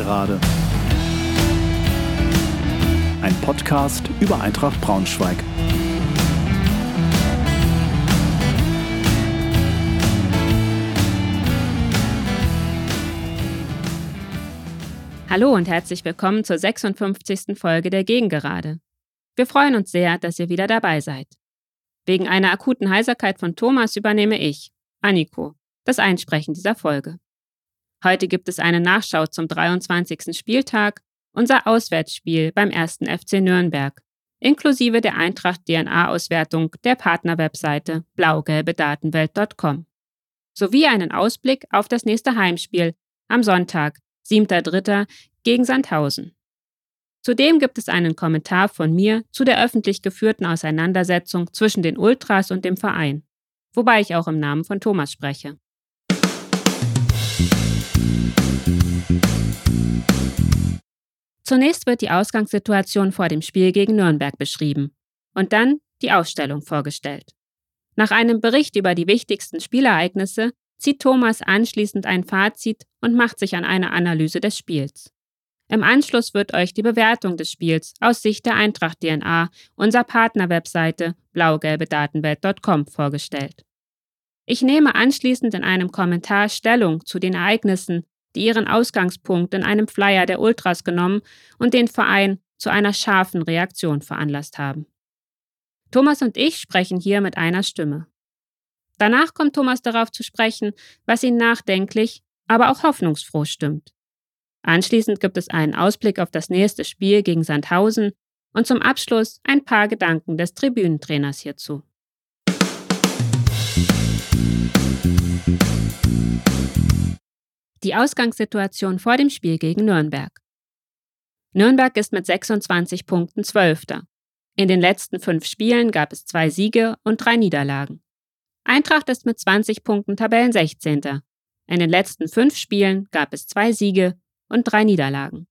Gegengerade. Ein Podcast über Eintracht Braunschweig. Hallo und herzlich willkommen zur 56. Folge der Gegengerade. Wir freuen uns sehr, dass ihr wieder dabei seid. Wegen einer akuten Heiserkeit von Thomas übernehme ich, Anniko, das Einsprechen dieser Folge. Heute gibt es eine Nachschau zum 23. Spieltag, unser Auswärtsspiel beim 1. FC Nürnberg, inklusive der Eintracht DNA-Auswertung der Partnerwebseite blaugelbedatenwelt.com, sowie einen Ausblick auf das nächste Heimspiel am Sonntag, 7.3. gegen Sandhausen. Zudem gibt es einen Kommentar von mir zu der öffentlich geführten Auseinandersetzung zwischen den Ultras und dem Verein, wobei ich auch im Namen von Thomas spreche. Zunächst wird die Ausgangssituation vor dem Spiel gegen Nürnberg beschrieben und dann die Ausstellung vorgestellt. Nach einem Bericht über die wichtigsten Spielereignisse zieht Thomas anschließend ein Fazit und macht sich an eine Analyse des Spiels. Im Anschluss wird euch die Bewertung des Spiels aus Sicht der Eintracht DNA, unserer Partnerwebseite blaugelbedatenwelt.com vorgestellt. Ich nehme anschließend in einem Kommentar Stellung zu den Ereignissen, die ihren Ausgangspunkt in einem Flyer der Ultras genommen und den Verein zu einer scharfen Reaktion veranlasst haben. Thomas und ich sprechen hier mit einer Stimme. Danach kommt Thomas darauf zu sprechen, was ihn nachdenklich, aber auch hoffnungsfroh stimmt. Anschließend gibt es einen Ausblick auf das nächste Spiel gegen Sandhausen und zum Abschluss ein paar Gedanken des Tribünentrainers hierzu. Die Ausgangssituation vor dem Spiel gegen Nürnberg. Nürnberg ist mit 26 Punkten Zwölfter. In den letzten fünf Spielen gab es zwei Siege und drei Niederlagen. Eintracht ist mit 20 Punkten Tabellen 16. In den letzten fünf Spielen gab es zwei Siege und drei Niederlagen.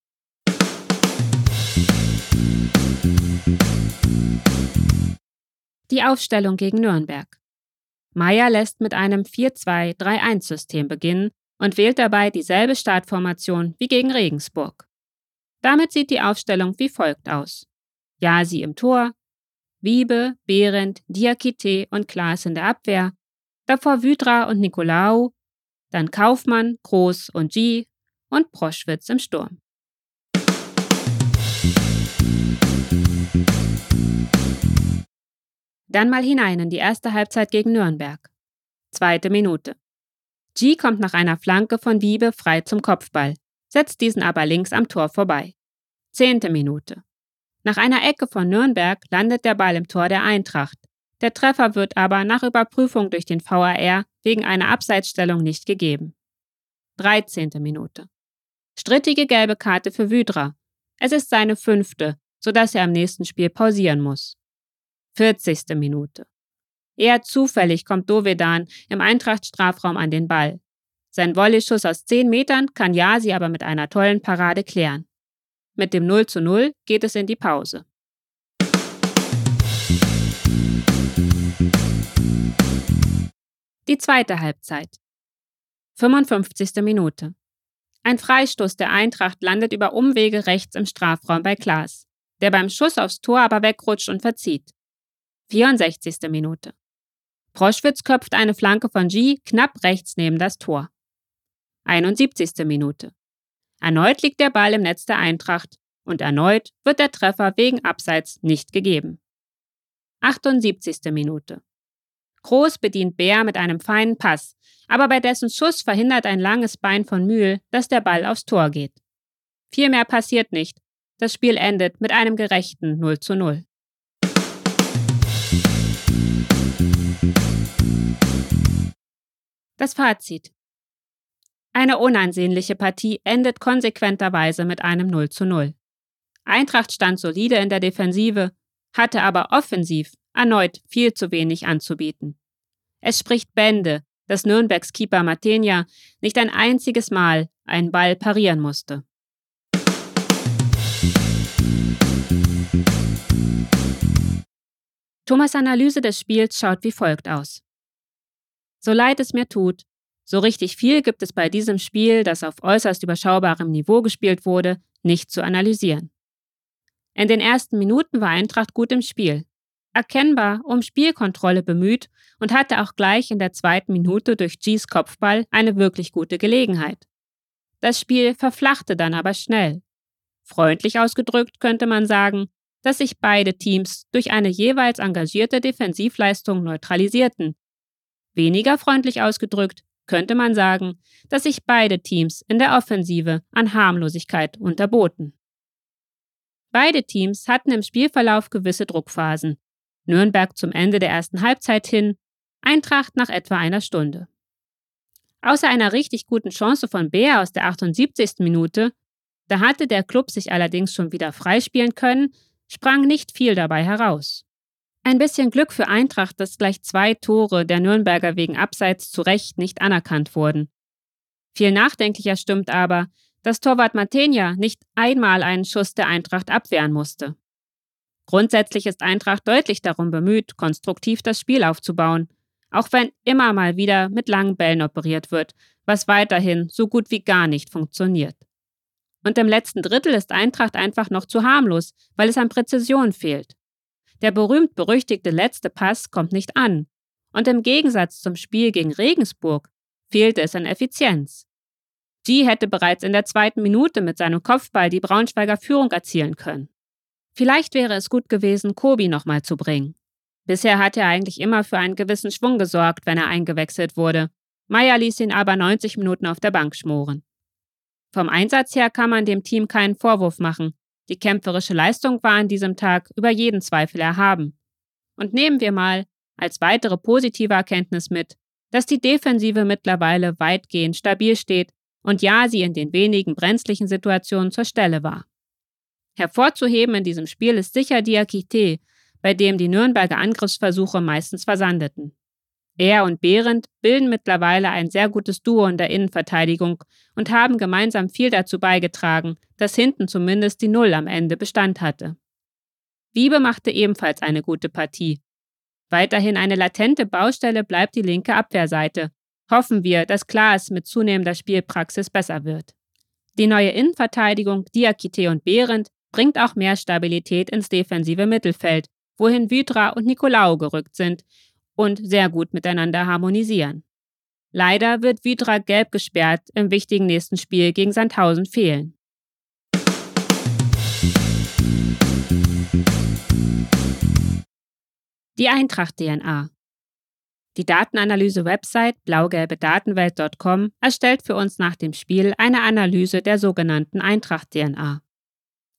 Die Aufstellung gegen Nürnberg. Meyer lässt mit einem 4-2-3-1-System beginnen und wählt dabei dieselbe Startformation wie gegen Regensburg. Damit sieht die Aufstellung wie folgt aus. Jasi im Tor, Wiebe, Behrendt, Diakite und Klaas in der Abwehr, davor Wydra und Nikolaou, dann Kaufmann, Groß und G und Proschwitz im Sturm. Dann mal hinein in die erste Halbzeit gegen Nürnberg. Zweite Minute. G kommt nach einer Flanke von Wiebe frei zum Kopfball, setzt diesen aber links am Tor vorbei. Zehnte Minute. Nach einer Ecke von Nürnberg landet der Ball im Tor der Eintracht. Der Treffer wird aber nach Überprüfung durch den VAR wegen einer Abseitsstellung nicht gegeben. 13. Minute. Strittige gelbe Karte für Wydra. Es ist seine fünfte, sodass er am nächsten Spiel pausieren muss. 40. Minute. Eher zufällig kommt Dovedan im Eintracht-Strafraum an den Ball. Sein Volleyschuss aus 10 Metern kann Yasi aber mit einer tollen Parade klären. Mit dem 0 zu 0 geht es in die Pause. Die zweite Halbzeit. 55. Minute. Ein Freistoß der Eintracht landet über Umwege rechts im Strafraum bei Klaas, der beim Schuss aufs Tor aber wegrutscht und verzieht. 64. Minute. Proschwitz köpft eine Flanke von G knapp rechts neben das Tor. 71. Minute. Erneut liegt der Ball im Netz der Eintracht und erneut wird der Treffer wegen Abseits nicht gegeben. 78. Minute. Groß bedient Bär mit einem feinen Pass, aber bei dessen Schuss verhindert ein langes Bein von Mühl, dass der Ball aufs Tor geht. Viel mehr passiert nicht. Das Spiel endet mit einem gerechten 0 zu 0. Das Fazit. Eine unansehnliche Partie endet konsequenterweise mit einem 0 zu 0. Eintracht stand solide in der Defensive, hatte aber offensiv erneut viel zu wenig anzubieten. Es spricht Bände, dass Nürnbergs Keeper Matenia nicht ein einziges Mal einen Ball parieren musste. Thomas Analyse des Spiels schaut wie folgt aus. So leid es mir tut, So richtig viel gibt es bei diesem Spiel, das auf äußerst überschaubarem Niveau gespielt wurde, nicht zu analysieren. In den ersten Minuten war Eintracht gut im Spiel, erkennbar um Spielkontrolle bemüht und hatte auch gleich in der zweiten Minute durch G's Kopfball eine wirklich gute Gelegenheit. Das Spiel verflachte dann aber schnell. Freundlich ausgedrückt könnte man sagen, dass sich beide Teams durch eine jeweils engagierte Defensivleistung neutralisierten. Weniger freundlich ausgedrückt könnte man sagen, dass sich beide Teams in der Offensive an Harmlosigkeit unterboten. Beide Teams hatten im Spielverlauf gewisse Druckphasen. Nürnberg zum Ende der ersten Halbzeit hin, Eintracht nach etwa einer Stunde. Außer einer richtig guten Chance von Bär aus der 78. Minute, da hatte der Club sich allerdings schon wieder freispielen können, sprang nicht viel dabei heraus. Ein bisschen Glück für Eintracht, dass gleich zwei Tore der Nürnberger wegen Abseits zu Recht nicht anerkannt wurden. Viel nachdenklicher stimmt aber, dass Torwart Matenia nicht einmal einen Schuss der Eintracht abwehren musste. Grundsätzlich ist Eintracht deutlich darum bemüht, konstruktiv das Spiel aufzubauen, auch wenn immer mal wieder mit langen Bällen operiert wird, was weiterhin so gut wie gar nicht funktioniert. Und im letzten Drittel ist Eintracht einfach noch zu harmlos, weil es an Präzision fehlt. Der berühmt-berüchtigte letzte Pass kommt nicht an. Und im Gegensatz zum Spiel gegen Regensburg fehlte es an Effizienz. G hätte bereits in der zweiten Minute mit seinem Kopfball die Braunschweiger Führung erzielen können. Vielleicht wäre es gut gewesen, Kobi nochmal zu bringen. Bisher hat er eigentlich immer für einen gewissen Schwung gesorgt, wenn er eingewechselt wurde. Meier ließ ihn aber 90 Minuten auf der Bank schmoren. Vom Einsatz her kann man dem Team keinen Vorwurf machen. Die kämpferische Leistung war an diesem Tag über jeden Zweifel erhaben. Und nehmen wir mal als weitere positive Erkenntnis mit, dass die Defensive mittlerweile weitgehend stabil steht und ja, sie in den wenigen brenzlichen Situationen zur Stelle war. Hervorzuheben in diesem Spiel ist sicher Diakite, bei dem die Nürnberger Angriffsversuche meistens versandeten. Er und Behrendt bilden mittlerweile ein sehr gutes Duo in der Innenverteidigung und haben gemeinsam viel dazu beigetragen, dass hinten zumindest die Null am Ende Bestand hatte. Wiebe machte ebenfalls eine gute Partie. Weiterhin eine latente Baustelle bleibt die linke Abwehrseite. Hoffen wir, dass Klaas mit zunehmender Spielpraxis besser wird. Die neue Innenverteidigung Diakite und Behrendt bringt auch mehr Stabilität ins defensive Mittelfeld, wohin Vydra und Nicolau gerückt sind und sehr gut miteinander harmonisieren. Leider wird Vidra gelb gesperrt im wichtigen nächsten Spiel gegen Sandhausen fehlen. Die Eintracht-DNA. Die Datenanalyse-Website blaugelbe-datenwelt.com erstellt für uns nach dem Spiel eine Analyse der sogenannten Eintracht-DNA.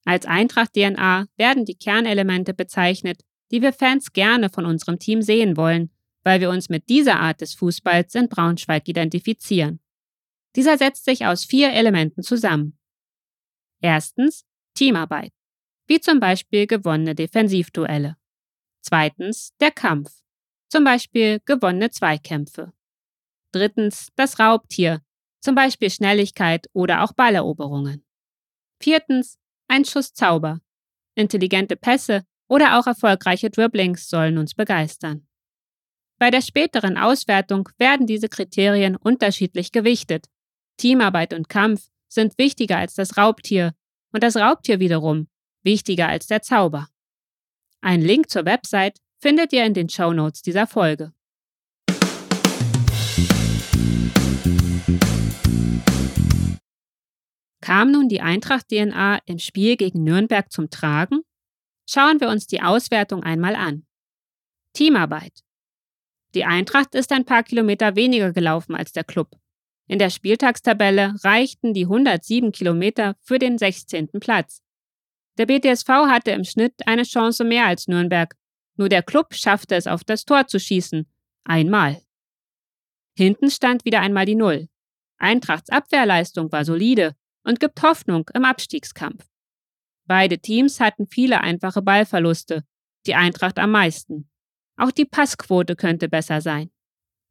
Als Eintracht-DNA werden die Kernelemente bezeichnet, die wir Fans gerne von unserem Team sehen wollen, weil wir uns mit dieser Art des Fußballs in Braunschweig identifizieren. Dieser setzt sich aus vier Elementen zusammen. Erstens Teamarbeit, wie zum Beispiel gewonnene Defensivduelle. Zweitens der Kampf, zum Beispiel gewonnene Zweikämpfe. Drittens das Raubtier, zum Beispiel Schnelligkeit oder auch Balleroberungen. Viertens ein Schuss Zauber, intelligente Pässe oder auch erfolgreiche Dribblings sollen uns begeistern. Bei der späteren Auswertung werden diese Kriterien unterschiedlich gewichtet. Teamarbeit und Kampf sind wichtiger als das Raubtier und das Raubtier wiederum wichtiger als der Zauber. Ein Link zur Website findet ihr in den Show Notes dieser Folge. Kam nun die Eintracht-DNA im Spiel gegen Nürnberg zum Tragen? Schauen wir uns die Auswertung einmal an. Teamarbeit. Die Eintracht ist ein paar Kilometer weniger gelaufen als der Club. In der Spieltagstabelle reichten die 107 Kilometer für den 16. Platz. Der BTSV hatte im Schnitt eine Chance mehr als Nürnberg, nur der Club schaffte es auf das Tor zu schießen. Einmal. Hinten stand wieder einmal die Null. Eintrachts Abwehrleistung war solide und gibt Hoffnung im Abstiegskampf. Beide Teams hatten viele einfache Ballverluste, die Eintracht am meisten. Auch die Passquote könnte besser sein.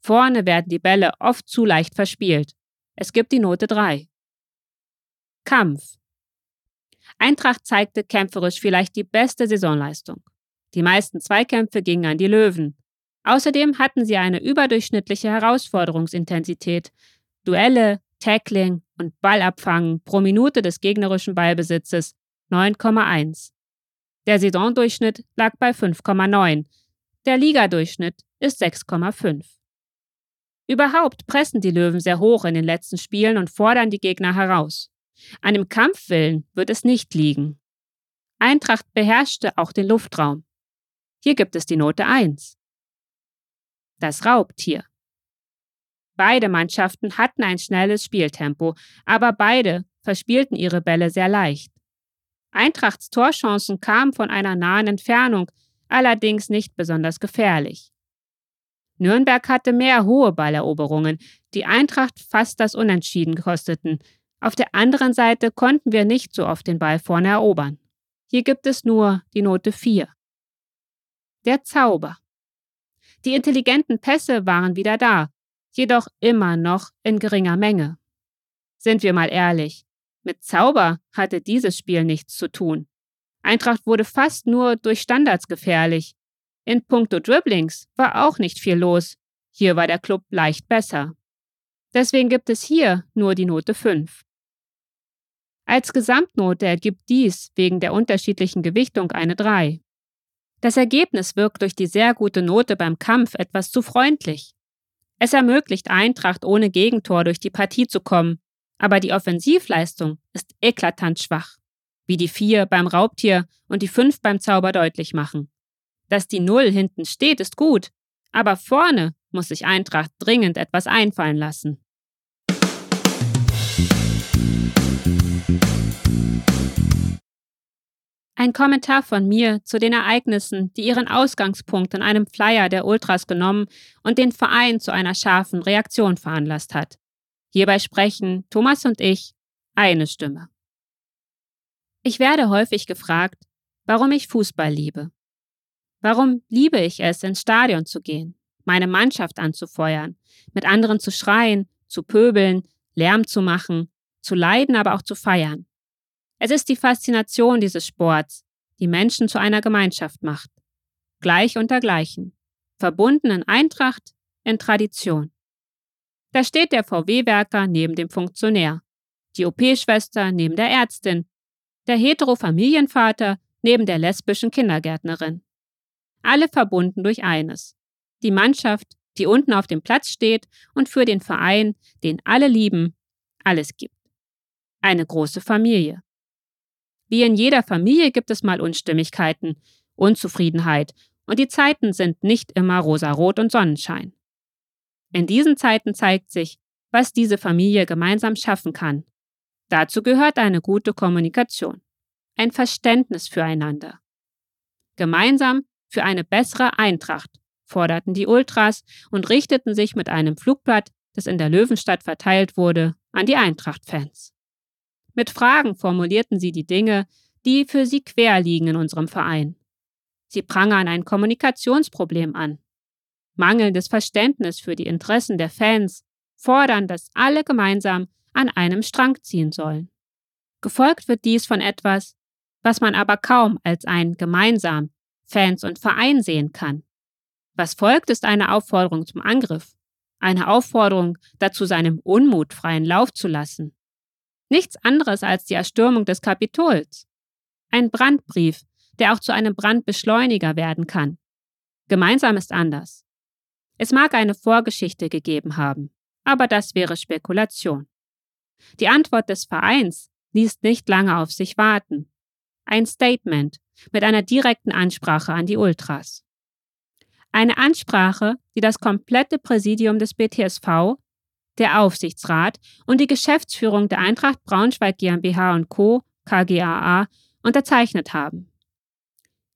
Vorne werden die Bälle oft zu leicht verspielt. Es gibt die Note 3. Kampf. Eintracht zeigte kämpferisch vielleicht die beste Saisonleistung. Die meisten Zweikämpfe gingen an die Löwen. Außerdem hatten sie eine überdurchschnittliche Herausforderungsintensität. Duelle, Tackling und Ballabfangen pro Minute des gegnerischen Ballbesitzes 9,1. Der Saisondurchschnitt lag bei 5,9. Der Ligadurchschnitt ist 6,5. Überhaupt pressen die Löwen sehr hoch in den letzten Spielen und fordern die Gegner heraus. An dem Kampfwillen wird es nicht liegen. Eintracht beherrschte auch den Luftraum. Hier gibt es die Note 1. Das Raubtier. Beide Mannschaften hatten ein schnelles Spieltempo, aber beide verspielten ihre Bälle sehr leicht. Eintrachts Torchancen kamen von einer nahen Entfernung, allerdings nicht besonders gefährlich. Nürnberg hatte mehr hohe Balleroberungen, die Eintracht fast das Unentschieden kosteten. Auf der anderen Seite konnten wir nicht so oft den Ball vorne erobern. Hier gibt es nur die Note 4. Der Zauber. Die intelligenten Pässe waren wieder da, jedoch immer noch in geringer Menge. Sind wir mal ehrlich, mit Zauber hatte dieses Spiel nichts zu tun. Eintracht wurde fast nur durch Standards gefährlich. In puncto Dribblings war auch nicht viel los. Hier war der Club leicht besser. Deswegen gibt es hier nur die Note 5. Als Gesamtnote ergibt dies wegen der unterschiedlichen Gewichtung eine 3. Das Ergebnis wirkt durch die sehr gute Note beim Kampf etwas zu freundlich. Es ermöglicht Eintracht ohne Gegentor durch die Partie zu kommen, aber die Offensivleistung ist eklatant schwach, wie die 4 beim Raubtier und die 5 beim Zauber deutlich machen. Dass die 0 hinten steht, ist gut, aber vorne muss sich Eintracht dringend etwas einfallen lassen. Ein Kommentar von mir zu den Ereignissen, die ihren Ausgangspunkt in einem Flyer der Ultras genommen und den Verein zu einer scharfen Reaktion veranlasst hat. Hierbei sprechen Thomas und ich eine Stimme. Ich werde häufig gefragt, warum ich Fußball liebe. Warum liebe ich es, ins Stadion zu gehen, meine Mannschaft anzufeuern, mit anderen zu schreien, zu pöbeln, Lärm zu machen, zu leiden, aber auch zu feiern. Es ist die Faszination dieses Sports, die Menschen zu einer Gemeinschaft macht. Gleich unter Gleichen. Verbunden in Eintracht, in Tradition. Da steht der VW-Werker neben dem Funktionär, die OP-Schwester neben der Ärztin, der hetero-Familienvater neben der lesbischen Kindergärtnerin. Alle verbunden durch eines. Die Mannschaft, die unten auf dem Platz steht und für den Verein, den alle lieben, alles gibt. Eine große Familie. Wie in jeder Familie gibt es mal Unstimmigkeiten, Unzufriedenheit und die Zeiten sind nicht immer rosarot und Sonnenschein. In diesen Zeiten zeigt sich, was diese Familie gemeinsam schaffen kann. Dazu gehört eine gute Kommunikation, ein Verständnis füreinander. Gemeinsam für eine bessere Eintracht forderten die Ultras und richteten sich mit einem Flugblatt, das in der Löwenstadt verteilt wurde, an die Eintracht-Fans. Mit Fragen formulierten sie die Dinge, die für sie quer liegen in unserem Verein. Sie prangern ein Kommunikationsproblem an. Mangelndes Verständnis für die Interessen der Fans fordern, dass alle gemeinsam an einem Strang ziehen sollen. Gefolgt wird dies von etwas, was man aber kaum als ein gemeinsam Fans und Verein sehen kann. Was folgt, ist eine Aufforderung zum Angriff, eine Aufforderung dazu, seinem Unmut freien Lauf zu lassen. Nichts anderes als die Erstürmung des Kapitols. Ein Brandbrief, der auch zu einem Brandbeschleuniger werden kann. Gemeinsam ist anders. Es mag eine Vorgeschichte gegeben haben, aber das wäre Spekulation. Die Antwort des Vereins ließ nicht lange auf sich warten. Ein Statement mit einer direkten Ansprache an die Ultras. Eine Ansprache, die das komplette Präsidium des BTSV der Aufsichtsrat und die Geschäftsführung der Eintracht Braunschweig GmbH Co. KGaA unterzeichnet haben.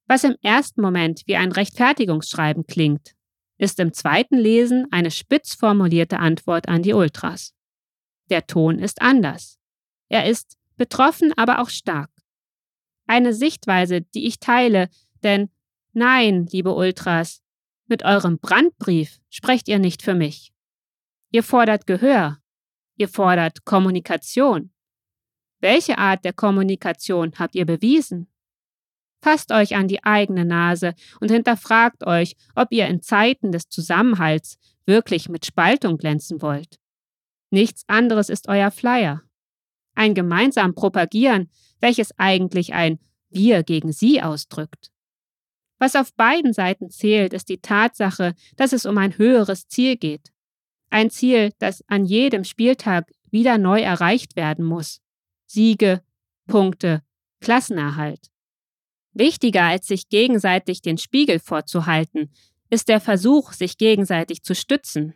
Was im ersten Moment wie ein Rechtfertigungsschreiben klingt, ist im zweiten Lesen eine spitz formulierte Antwort an die Ultras. Der Ton ist anders. Er ist betroffen, aber auch stark. Eine Sichtweise, die ich teile, denn nein, liebe Ultras, mit eurem Brandbrief sprecht ihr nicht für mich. Ihr fordert Gehör. Ihr fordert Kommunikation. Welche Art der Kommunikation habt ihr bewiesen? Fasst euch an die eigene Nase und hinterfragt euch, ob ihr in Zeiten des Zusammenhalts wirklich mit Spaltung glänzen wollt. Nichts anderes ist euer Flyer. Ein gemeinsam Propagieren, welches eigentlich ein Wir gegen Sie ausdrückt. Was auf beiden Seiten zählt, ist die Tatsache, dass es um ein höheres Ziel geht. Ein Ziel, das an jedem Spieltag wieder neu erreicht werden muss. Siege, Punkte, Klassenerhalt. Wichtiger als sich gegenseitig den Spiegel vorzuhalten, ist der Versuch, sich gegenseitig zu stützen.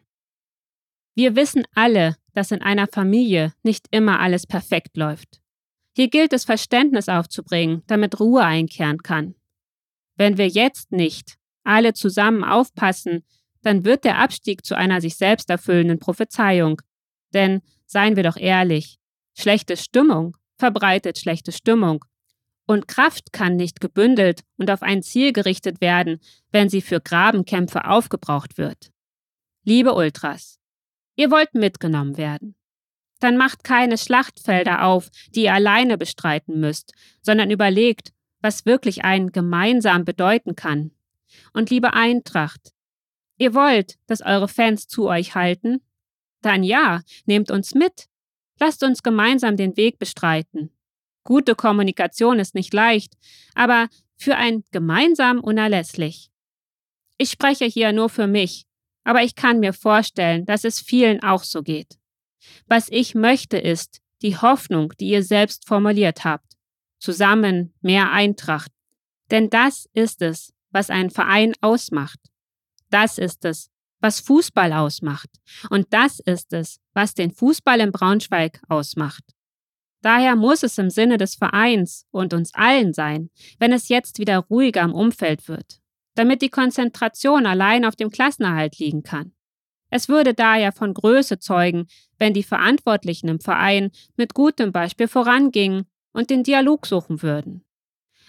Wir wissen alle, dass in einer Familie nicht immer alles perfekt läuft. Hier gilt es, Verständnis aufzubringen, damit Ruhe einkehren kann. Wenn wir jetzt nicht alle zusammen aufpassen, dann wird der Abstieg zu einer sich selbst erfüllenden Prophezeiung. Denn, seien wir doch ehrlich, schlechte Stimmung verbreitet schlechte Stimmung. Und Kraft kann nicht gebündelt und auf ein Ziel gerichtet werden, wenn sie für Grabenkämpfe aufgebraucht wird. Liebe Ultras, ihr wollt mitgenommen werden. Dann macht keine Schlachtfelder auf, die ihr alleine bestreiten müsst, sondern überlegt, was wirklich einen gemeinsam bedeuten kann. Und liebe Eintracht, ihr wollt, dass eure Fans zu euch halten? Dann ja, nehmt uns mit. Lasst uns gemeinsam den Weg bestreiten. Gute Kommunikation ist nicht leicht, aber für ein gemeinsam unerlässlich. Ich spreche hier nur für mich, aber ich kann mir vorstellen, dass es vielen auch so geht. Was ich möchte ist die Hoffnung, die ihr selbst formuliert habt. Zusammen mehr Eintracht. Denn das ist es, was einen Verein ausmacht. Das ist es, was Fußball ausmacht. Und das ist es, was den Fußball in Braunschweig ausmacht. Daher muss es im Sinne des Vereins und uns allen sein, wenn es jetzt wieder ruhiger im Umfeld wird, damit die Konzentration allein auf dem Klassenerhalt liegen kann. Es würde daher von Größe zeugen, wenn die Verantwortlichen im Verein mit gutem Beispiel vorangingen und den Dialog suchen würden.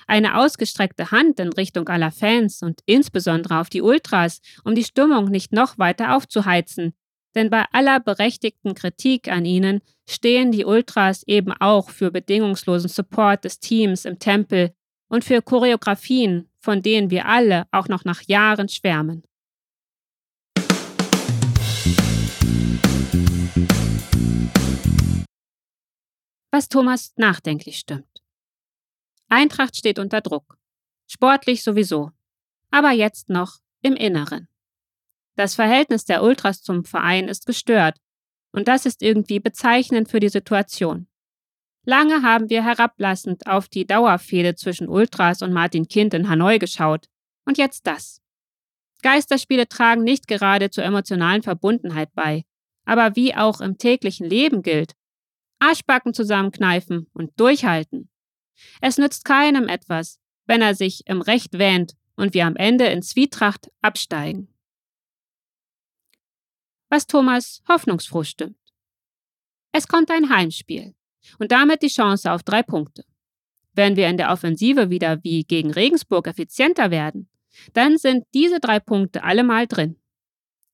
Eine ausgestreckte Hand in Richtung aller Fans und insbesondere auf die Ultras, um die Stimmung nicht noch weiter aufzuheizen, denn bei aller berechtigten Kritik an ihnen stehen die Ultras eben auch für bedingungslosen Support des Teams im Tempel und für Choreografien, von denen wir alle auch noch nach Jahren schwärmen. Was Thomas nachdenklich stimmt. Eintracht steht unter Druck. Sportlich sowieso. Aber jetzt noch im Inneren. Das Verhältnis der Ultras zum Verein ist gestört. Und das ist irgendwie bezeichnend für die Situation. Lange haben wir herablassend auf die Dauerfehde zwischen Ultras und Martin Kind in Hanoi geschaut. Und jetzt das. Geisterspiele tragen nicht gerade zur emotionalen Verbundenheit bei. Aber wie auch im täglichen Leben gilt, Arschbacken zusammenkneifen und durchhalten. Es nützt keinem etwas, wenn er sich im Recht wähnt und wir am Ende in Zwietracht absteigen. Was Thomas hoffnungsfroh stimmt. Es kommt ein Heimspiel und damit die Chance auf drei Punkte. Wenn wir in der Offensive wieder wie gegen Regensburg effizienter werden, dann sind diese drei Punkte allemal drin.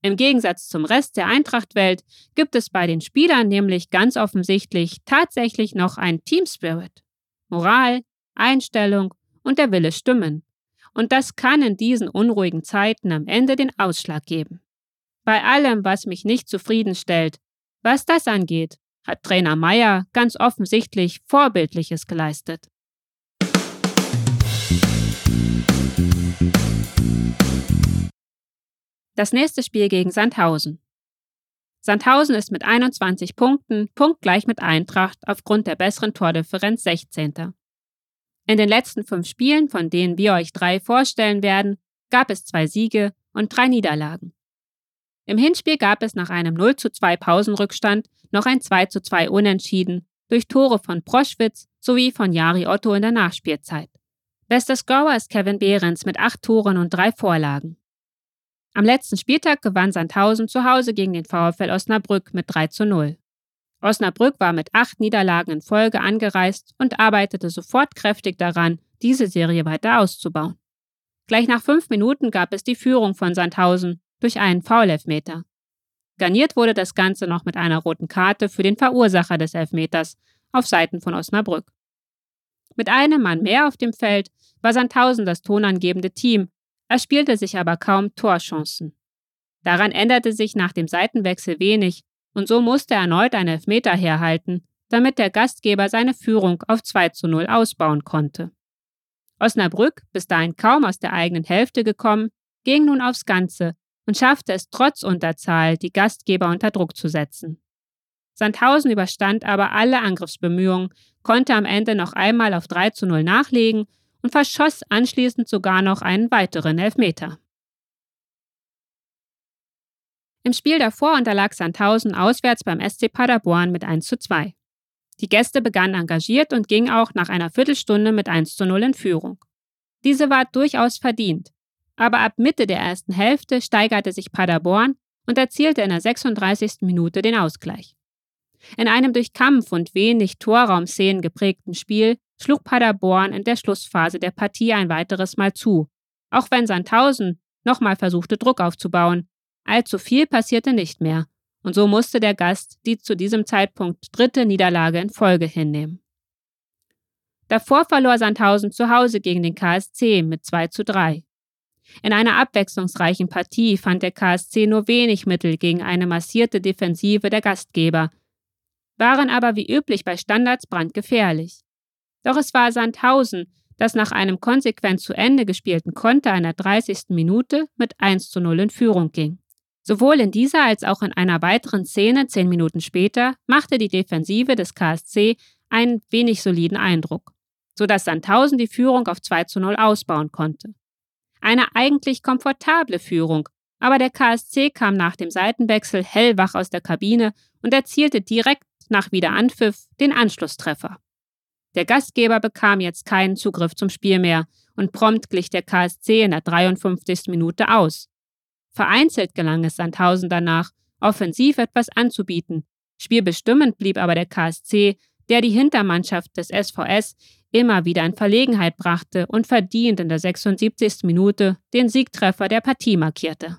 Im Gegensatz zum Rest der Eintrachtwelt gibt es bei den Spielern nämlich ganz offensichtlich tatsächlich noch ein Team Spirit. Moral, Einstellung und der Wille stimmen. Und das kann in diesen unruhigen Zeiten am Ende den Ausschlag geben. Bei allem, was mich nicht zufriedenstellt, was das angeht, hat Trainer Meyer ganz offensichtlich Vorbildliches geleistet. Das nächste Spiel gegen Sandhausen. Sandhausen ist mit 21 Punkten punktgleich mit Eintracht aufgrund der besseren Tordifferenz 16. In den letzten fünf Spielen, von denen wir euch drei vorstellen werden, gab es zwei Siege und drei Niederlagen. Im Hinspiel gab es nach einem 0 zu 2 Pausenrückstand noch ein 2 zu 2 Unentschieden durch Tore von Proschwitz sowie von Jari Otto in der Nachspielzeit. Bester Scorer ist Kevin Behrens mit acht Toren und drei Vorlagen. Am letzten Spieltag gewann Sandhausen zu Hause gegen den VfL Osnabrück mit 3 zu 0. Osnabrück war mit acht Niederlagen in Folge angereist und arbeitete sofort kräftig daran, diese Serie weiter auszubauen. Gleich nach fünf Minuten gab es die Führung von Sandhausen durch einen Foulelfmeter. Garniert wurde das Ganze noch mit einer roten Karte für den Verursacher des Elfmeters auf Seiten von Osnabrück. Mit einem Mann mehr auf dem Feld war Sandhausen das tonangebende Team, er spielte sich aber kaum Torchancen. Daran änderte sich nach dem Seitenwechsel wenig und so musste erneut ein Elfmeter herhalten, damit der Gastgeber seine Führung auf 2 zu 0 ausbauen konnte. Osnabrück, bis dahin kaum aus der eigenen Hälfte gekommen, ging nun aufs Ganze und schaffte es trotz Unterzahl, die Gastgeber unter Druck zu setzen. Sandhausen überstand aber alle Angriffsbemühungen, konnte am Ende noch einmal auf 3 zu 0 nachlegen und verschoss anschließend sogar noch einen weiteren Elfmeter. Im Spiel davor unterlag Sandhausen auswärts beim SC Paderborn mit 1 zu 2. Die Gäste begannen engagiert und gingen auch nach einer Viertelstunde mit 1 zu 0 in Führung. Diese war durchaus verdient, aber ab Mitte der ersten Hälfte steigerte sich Paderborn und erzielte in der 36. Minute den Ausgleich. In einem durch Kampf und wenig Torraumszenen geprägten Spiel schlug Paderborn in der Schlussphase der Partie ein weiteres Mal zu, auch wenn Sandhausen nochmal versuchte, Druck aufzubauen. Allzu viel passierte nicht mehr, und so musste der Gast die zu diesem Zeitpunkt dritte Niederlage in Folge hinnehmen. Davor verlor Sandhausen zu Hause gegen den KSC mit 2 zu 3. In einer abwechslungsreichen Partie fand der KSC nur wenig Mittel gegen eine massierte Defensive der Gastgeber, waren aber wie üblich bei Standards brandgefährlich. Doch es war Sandhausen, das nach einem konsequent zu Ende gespielten Konter einer 30. Minute mit 1 zu 0 in Führung ging. Sowohl in dieser als auch in einer weiteren Szene zehn Minuten später machte die Defensive des KSC einen wenig soliden Eindruck, sodass Sandhausen die Führung auf 2 zu 0 ausbauen konnte. Eine eigentlich komfortable Führung, aber der KSC kam nach dem Seitenwechsel hellwach aus der Kabine und erzielte direkt nach Wiederanpfiff den Anschlusstreffer. Der Gastgeber bekam jetzt keinen Zugriff zum Spiel mehr und prompt glich der KSC in der 53. Minute aus. Vereinzelt gelang es Sandhausen danach, offensiv etwas anzubieten. Spielbestimmend blieb aber der KSC, der die Hintermannschaft des SVS immer wieder in Verlegenheit brachte und verdient in der 76. Minute den Siegtreffer der Partie markierte.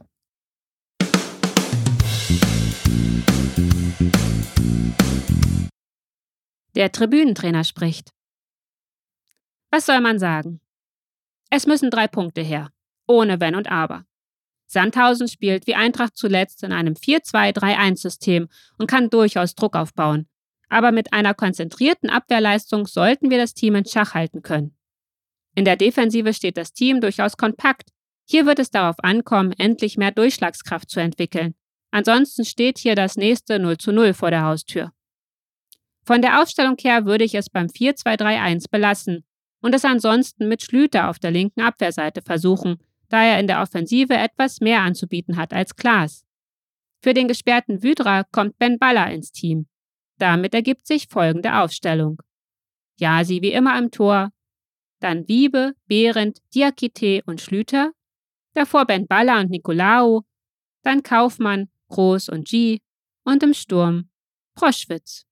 Der Tribünentrainer spricht. Was soll man sagen? Es müssen drei Punkte her, ohne Wenn und Aber. Sandhausen spielt wie Eintracht zuletzt in einem 4-2-3-1-System und kann durchaus Druck aufbauen. Aber mit einer konzentrierten Abwehrleistung sollten wir das Team in Schach halten können. In der Defensive steht das Team durchaus kompakt. Hier wird es darauf ankommen, endlich mehr Durchschlagskraft zu entwickeln. Ansonsten steht hier das nächste 0 zu 0 vor der Haustür. Von der Aufstellung her würde ich es beim 4-2-3-1 belassen und es ansonsten mit Schlüter auf der linken Abwehrseite versuchen, da er in der Offensive etwas mehr anzubieten hat als Klaas. Für den gesperrten Wydra kommt Ben Baller ins Team. Damit ergibt sich folgende Aufstellung. Jasi wie immer im Tor, dann Wiebe, Behrendt, Diakite und Schlüter, davor Ben Baller und Nikolaou, dann Kaufmann, Groß und G und im Sturm Proschwitz.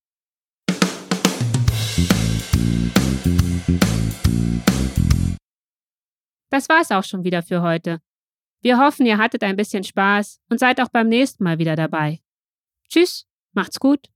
Das war's auch schon wieder für heute. Wir hoffen, ihr hattet ein bisschen Spaß und seid auch beim nächsten Mal wieder dabei. Tschüss, macht's gut.